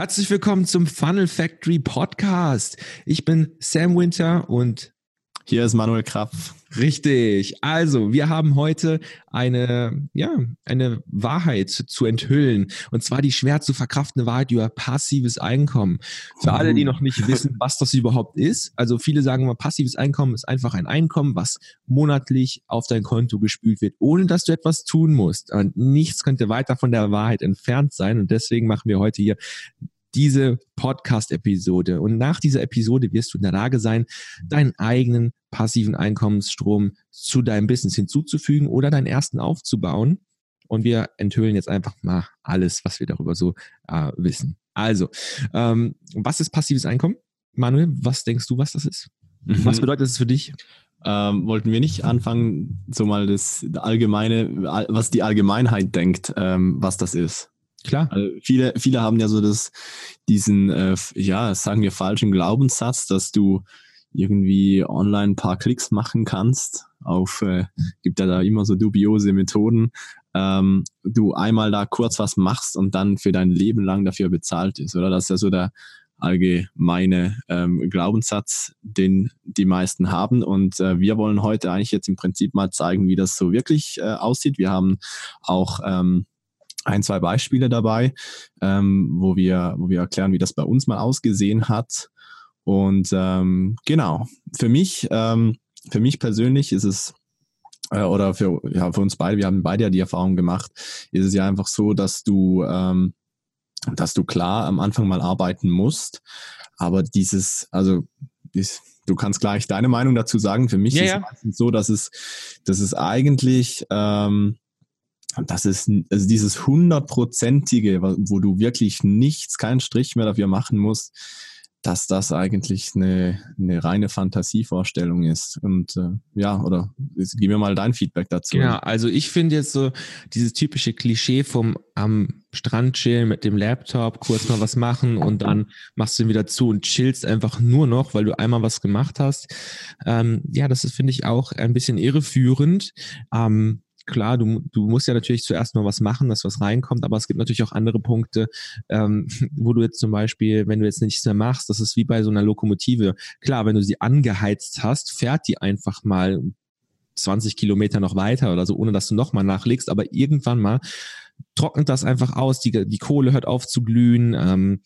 Herzlich willkommen zum Funnel Factory Podcast. Ich bin Sam Winter und hier ist Manuel Krapf. Richtig. Also, wir haben heute eine, ja, eine Wahrheit zu enthüllen. Und zwar die schwer zu verkraftende Wahrheit über passives Einkommen. Für alle, die noch nicht wissen, was das überhaupt ist. Also, viele sagen immer, passives Einkommen ist einfach ein Einkommen, was monatlich auf dein Konto gespült wird, ohne dass du etwas tun musst. Und nichts könnte weiter von der Wahrheit entfernt sein. Und deswegen machen wir heute hier diese Podcast-Episode. Und nach dieser Episode wirst du in der Lage sein, deinen eigenen passiven Einkommensstrom zu deinem Business hinzuzufügen oder deinen ersten aufzubauen. Und wir enthüllen jetzt einfach mal alles, was wir darüber so äh, wissen. Also, ähm, was ist passives Einkommen? Manuel, was denkst du, was das ist? Mhm. Was bedeutet es für dich? Ähm, wollten wir nicht anfangen, so mal das allgemeine, was die Allgemeinheit denkt, ähm, was das ist? Klar. Also viele, viele haben ja so das, diesen, äh, ja, sagen wir falschen Glaubenssatz, dass du irgendwie online ein paar Klicks machen kannst. Auf, äh, gibt ja da immer so dubiose Methoden. Ähm, du einmal da kurz was machst und dann für dein Leben lang dafür bezahlt ist, oder? Das ist ja so der allgemeine ähm, Glaubenssatz, den die meisten haben. Und äh, wir wollen heute eigentlich jetzt im Prinzip mal zeigen, wie das so wirklich äh, aussieht. Wir haben auch ähm, ein, zwei Beispiele dabei, ähm, wo, wir, wo wir erklären, wie das bei uns mal ausgesehen hat. Und ähm, genau, für mich, ähm, für mich persönlich ist es äh, oder für, ja, für uns beide, wir haben beide ja die Erfahrung gemacht, ist es ja einfach so, dass du, ähm, dass du klar am Anfang mal arbeiten musst, aber dieses, also ist, du kannst gleich deine Meinung dazu sagen. Für mich ja, ist es ja. so, dass es, dass es eigentlich ähm, das ist also dieses hundertprozentige, wo du wirklich nichts, keinen Strich mehr dafür machen musst, dass das eigentlich eine, eine reine Fantasievorstellung ist. Und äh, ja, oder gib mir mal dein Feedback dazu. Ja, also ich finde jetzt so dieses typische Klischee vom am Strand chillen mit dem Laptop, kurz mal was machen und dann machst du ihn wieder zu und chillst einfach nur noch, weil du einmal was gemacht hast. Ähm, ja, das finde ich, auch ein bisschen irreführend. Ähm, klar, du, du musst ja natürlich zuerst mal was machen, dass was reinkommt, aber es gibt natürlich auch andere Punkte, ähm, wo du jetzt zum Beispiel, wenn du jetzt nichts mehr machst, das ist wie bei so einer Lokomotive. Klar, wenn du sie angeheizt hast, fährt die einfach mal 20 Kilometer noch weiter oder so, ohne dass du nochmal nachlegst, aber irgendwann mal trocknet das einfach aus, die, die Kohle hört auf zu glühen, ähm,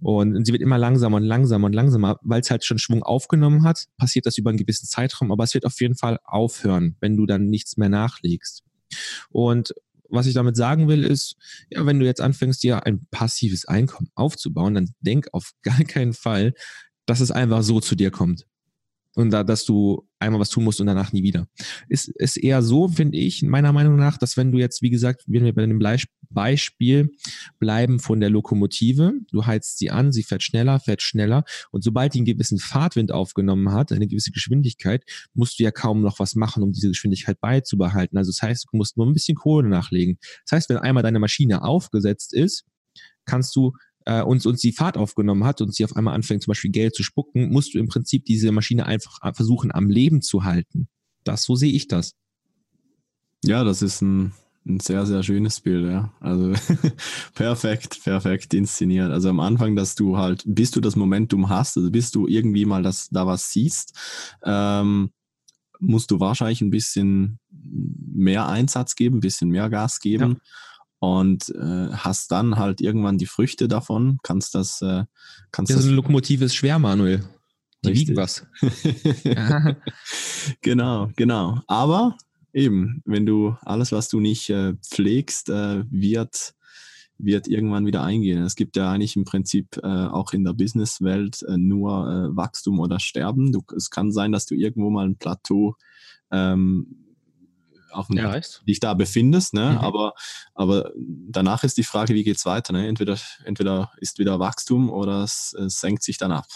und sie wird immer langsamer und langsamer und langsamer, weil es halt schon Schwung aufgenommen hat, passiert das über einen gewissen Zeitraum, aber es wird auf jeden Fall aufhören, wenn du dann nichts mehr nachlegst. Und was ich damit sagen will, ist, ja, wenn du jetzt anfängst, dir ein passives Einkommen aufzubauen, dann denk auf gar keinen Fall, dass es einfach so zu dir kommt und da, dass du einmal was tun musst und danach nie wieder. Ist, ist eher so, finde ich, meiner Meinung nach, dass wenn du jetzt, wie gesagt, wenn wir bei dem Beispiel bleiben von der Lokomotive, du heizt sie an, sie fährt schneller, fährt schneller und sobald die einen gewissen Fahrtwind aufgenommen hat, eine gewisse Geschwindigkeit, musst du ja kaum noch was machen, um diese Geschwindigkeit beizubehalten. Also das heißt, du musst nur ein bisschen Kohle nachlegen. Das heißt, wenn einmal deine Maschine aufgesetzt ist, kannst du äh, uns, uns die Fahrt aufgenommen hat und sie auf einmal anfängt, zum Beispiel Geld zu spucken, musst du im Prinzip diese Maschine einfach versuchen, am Leben zu halten. Das, so sehe ich das. Ja, das ist ein, ein sehr, sehr schönes Bild, ja. Also perfekt, perfekt inszeniert. Also am Anfang, dass du halt, bis du das Momentum hast, also bis du irgendwie mal das, da was siehst, ähm, musst du wahrscheinlich ein bisschen mehr Einsatz geben, ein bisschen mehr Gas geben. Ja und äh, hast dann halt irgendwann die Früchte davon, kannst das, äh, kannst ja, das. So eine Lokomotive ist schwer, Manuel. Die Richtig. wiegen was. genau, genau. Aber eben, wenn du alles, was du nicht äh, pflegst, äh, wird, wird irgendwann wieder eingehen. Es gibt ja eigentlich im Prinzip äh, auch in der Businesswelt äh, nur äh, Wachstum oder Sterben. Du, es kann sein, dass du irgendwo mal ein Plateau ähm, auf dem, ja, dich da befindest, ne? Mhm. Aber, aber danach ist die Frage, wie geht's weiter? Ne? Entweder, entweder ist wieder Wachstum oder es, es senkt sich dann ab.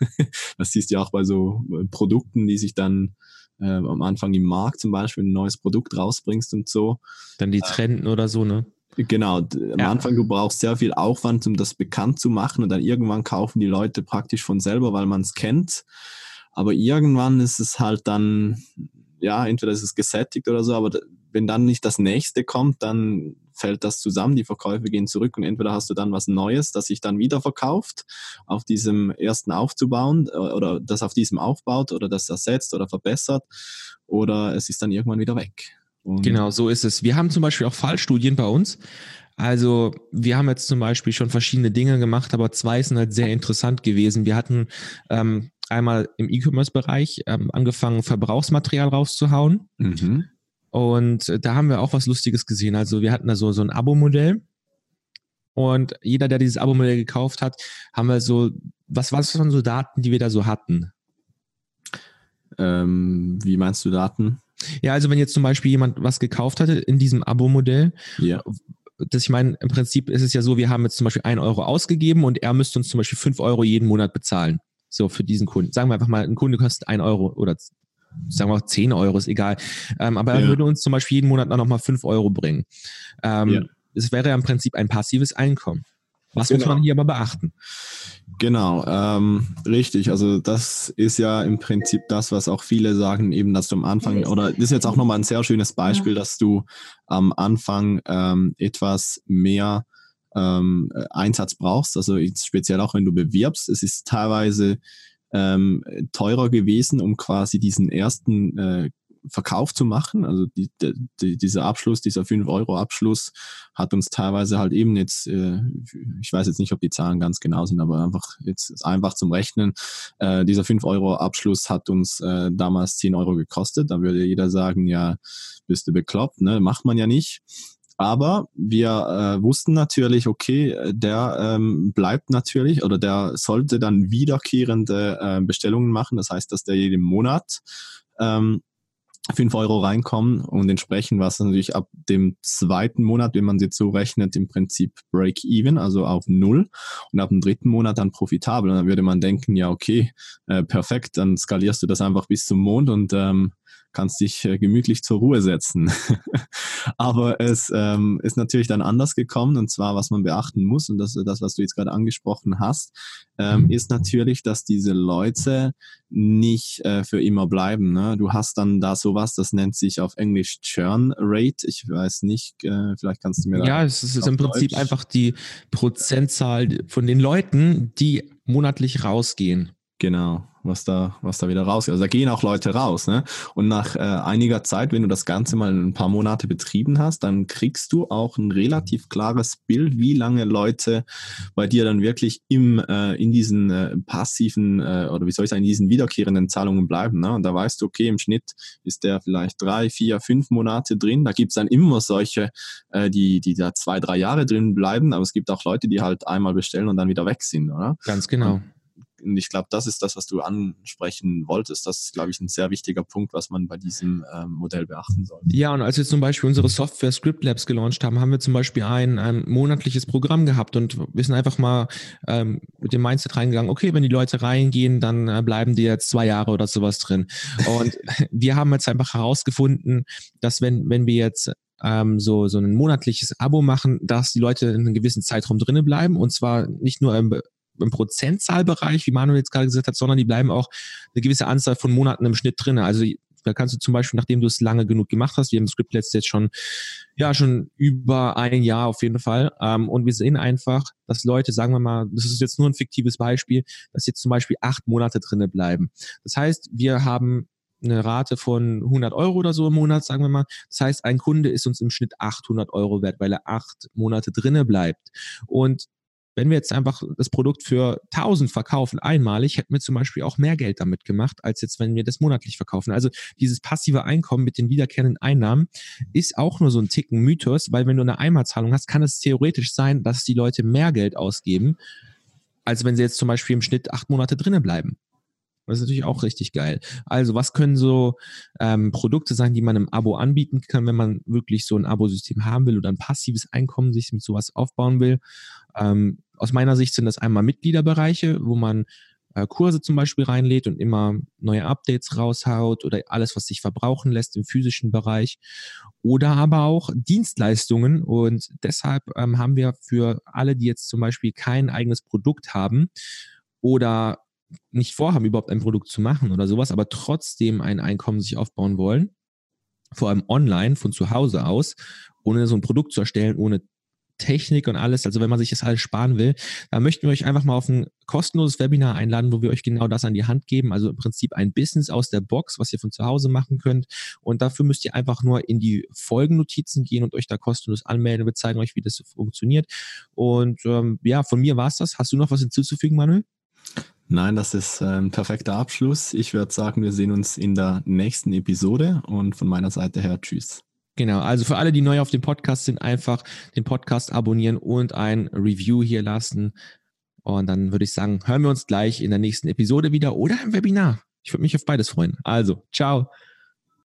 das siehst du ja auch bei so äh, Produkten, die sich dann äh, am Anfang im Markt zum Beispiel ein neues Produkt rausbringst und so. Dann die äh, Trenden äh, oder so, ne? Genau, am ja. Anfang du brauchst sehr viel Aufwand, um das bekannt zu machen und dann irgendwann kaufen die Leute praktisch von selber, weil man es kennt. Aber irgendwann ist es halt dann ja, entweder ist es gesättigt oder so, aber wenn dann nicht das nächste kommt, dann fällt das zusammen, die Verkäufe gehen zurück und entweder hast du dann was Neues, das sich dann wieder verkauft, auf diesem ersten aufzubauen äh, oder das auf diesem aufbaut oder das ersetzt oder verbessert oder es ist dann irgendwann wieder weg. Und genau, so ist es. Wir haben zum Beispiel auch Fallstudien bei uns. Also wir haben jetzt zum Beispiel schon verschiedene Dinge gemacht, aber zwei sind halt sehr interessant gewesen. Wir hatten ähm, einmal im E-Commerce-Bereich ähm, angefangen, Verbrauchsmaterial rauszuhauen. Mhm. Und da haben wir auch was Lustiges gesehen. Also wir hatten da so, so ein Abo-Modell. Und jeder, der dieses Abo-Modell gekauft hat, haben wir so, was waren so Daten, die wir da so hatten? Ähm, wie meinst du Daten? Ja, also wenn jetzt zum Beispiel jemand was gekauft hatte in diesem Abo-Modell, ja. das ich meine, im Prinzip ist es ja so, wir haben jetzt zum Beispiel ein Euro ausgegeben und er müsste uns zum Beispiel fünf Euro jeden Monat bezahlen. So für diesen Kunden. Sagen wir einfach mal, ein Kunde kostet ein Euro oder sagen wir auch 10 Euro, ist egal. Ähm, aber er würde uns zum Beispiel jeden Monat noch mal 5 Euro bringen. Ähm, ja. Es wäre ja im Prinzip ein passives Einkommen. Was genau. muss man hier aber beachten? Genau, ähm, richtig. Also das ist ja im Prinzip das, was auch viele sagen, eben, dass du am Anfang, oder das ist jetzt auch nochmal ein sehr schönes Beispiel, dass du am Anfang ähm, etwas mehr ähm, Einsatz brauchst. Also speziell auch wenn du bewirbst. Es ist teilweise ähm, teurer gewesen, um quasi diesen ersten äh, Verkauf zu machen. Also die, die, dieser Abschluss, dieser 5-Euro-Abschluss hat uns teilweise halt eben jetzt, äh, ich weiß jetzt nicht, ob die Zahlen ganz genau sind, aber einfach jetzt einfach zum Rechnen, äh, dieser 5-Euro-Abschluss hat uns äh, damals 10 Euro gekostet. Da würde jeder sagen, ja, bist du bekloppt, ne? Macht man ja nicht. Aber wir äh, wussten natürlich, okay, der ähm, bleibt natürlich oder der sollte dann wiederkehrende äh, Bestellungen machen. Das heißt, dass der jeden Monat ähm, 5 Euro reinkommen und entsprechend war es natürlich ab dem zweiten Monat, wenn man es jetzt so rechnet, im Prinzip Break-Even, also auf Null und ab dem dritten Monat dann profitabel. Und dann würde man denken, ja, okay, äh, perfekt, dann skalierst du das einfach bis zum Mond und ähm, kannst dich äh, gemütlich zur Ruhe setzen. Aber es ähm, ist natürlich dann anders gekommen und zwar, was man beachten muss und das, das was du jetzt gerade angesprochen hast, ähm, mhm. ist natürlich, dass diese Leute nicht äh, für immer bleiben. Ne? Du hast dann da sowas, das nennt sich auf Englisch Churn Rate. Ich weiß nicht, äh, vielleicht kannst du mir da. Ja, es ist im Prinzip Deutsch. einfach die Prozentzahl von den Leuten, die monatlich rausgehen. Genau was da, was da wieder rausgeht. Also da gehen auch Leute raus, ne? Und nach äh, einiger Zeit, wenn du das Ganze mal ein paar Monate betrieben hast, dann kriegst du auch ein relativ klares Bild, wie lange Leute bei dir dann wirklich im, äh, in diesen äh, passiven äh, oder wie soll ich sagen, in diesen wiederkehrenden Zahlungen bleiben. Ne? Und da weißt du, okay, im Schnitt ist der vielleicht drei, vier, fünf Monate drin. Da gibt's dann immer solche, äh, die, die da zwei, drei Jahre drin bleiben, aber es gibt auch Leute, die halt einmal bestellen und dann wieder weg sind, oder? Ganz genau. Und und ich glaube, das ist das, was du ansprechen wolltest. Das ist, glaube ich, ein sehr wichtiger Punkt, was man bei diesem ähm, Modell beachten sollte. Ja, und als wir zum Beispiel unsere Software Script Labs gelauncht haben, haben wir zum Beispiel ein, ein monatliches Programm gehabt und wir sind einfach mal ähm, mit dem Mindset reingegangen, okay, wenn die Leute reingehen, dann äh, bleiben die jetzt zwei Jahre oder sowas drin. Und wir haben jetzt einfach herausgefunden, dass wenn, wenn wir jetzt ähm, so, so ein monatliches Abo machen, dass die Leute in einem gewissen Zeitraum drinnen bleiben und zwar nicht nur im im Prozentzahlbereich, wie Manuel jetzt gerade gesagt hat, sondern die bleiben auch eine gewisse Anzahl von Monaten im Schnitt drin. Also da kannst du zum Beispiel, nachdem du es lange genug gemacht hast, wir haben Scriptlets jetzt schon, ja, schon über ein Jahr auf jeden Fall. Ähm, und wir sehen einfach, dass Leute, sagen wir mal, das ist jetzt nur ein fiktives Beispiel, dass jetzt zum Beispiel acht Monate drinne bleiben. Das heißt, wir haben eine Rate von 100 Euro oder so im Monat, sagen wir mal. Das heißt, ein Kunde ist uns im Schnitt 800 Euro wert, weil er acht Monate drinne bleibt. Und wenn wir jetzt einfach das Produkt für 1000 verkaufen, einmalig, hätten wir zum Beispiel auch mehr Geld damit gemacht, als jetzt, wenn wir das monatlich verkaufen. Also dieses passive Einkommen mit den wiederkehrenden Einnahmen ist auch nur so ein Ticken Mythos, weil wenn du eine Einmalzahlung hast, kann es theoretisch sein, dass die Leute mehr Geld ausgeben, als wenn sie jetzt zum Beispiel im Schnitt acht Monate drinnen bleiben. Das ist natürlich auch richtig geil. Also, was können so ähm, Produkte sein, die man im Abo anbieten kann, wenn man wirklich so ein Abo-System haben will oder ein passives Einkommen sich mit sowas aufbauen will? Ähm, aus meiner Sicht sind das einmal Mitgliederbereiche, wo man äh, Kurse zum Beispiel reinlädt und immer neue Updates raushaut oder alles, was sich verbrauchen lässt im physischen Bereich. Oder aber auch Dienstleistungen. Und deshalb ähm, haben wir für alle, die jetzt zum Beispiel kein eigenes Produkt haben oder nicht vorhaben, überhaupt ein Produkt zu machen oder sowas, aber trotzdem ein Einkommen sich aufbauen wollen, vor allem online von zu Hause aus ohne so ein Produkt zu erstellen, ohne Technik und alles, also wenn man sich das alles sparen will, da möchten wir euch einfach mal auf ein kostenloses Webinar einladen, wo wir euch genau das an die Hand geben. Also im Prinzip ein Business aus der Box, was ihr von zu Hause machen könnt. Und dafür müsst ihr einfach nur in die Folgennotizen gehen und euch da kostenlos anmelden. Wir zeigen euch, wie das funktioniert. Und ähm, ja, von mir war es das. Hast du noch was hinzuzufügen, Manuel? Nein, das ist ein perfekter Abschluss. Ich würde sagen, wir sehen uns in der nächsten Episode und von meiner Seite her, tschüss. Genau, also für alle, die neu auf dem Podcast sind, einfach den Podcast abonnieren und ein Review hier lassen. Und dann würde ich sagen, hören wir uns gleich in der nächsten Episode wieder oder im Webinar. Ich würde mich auf beides freuen. Also, ciao.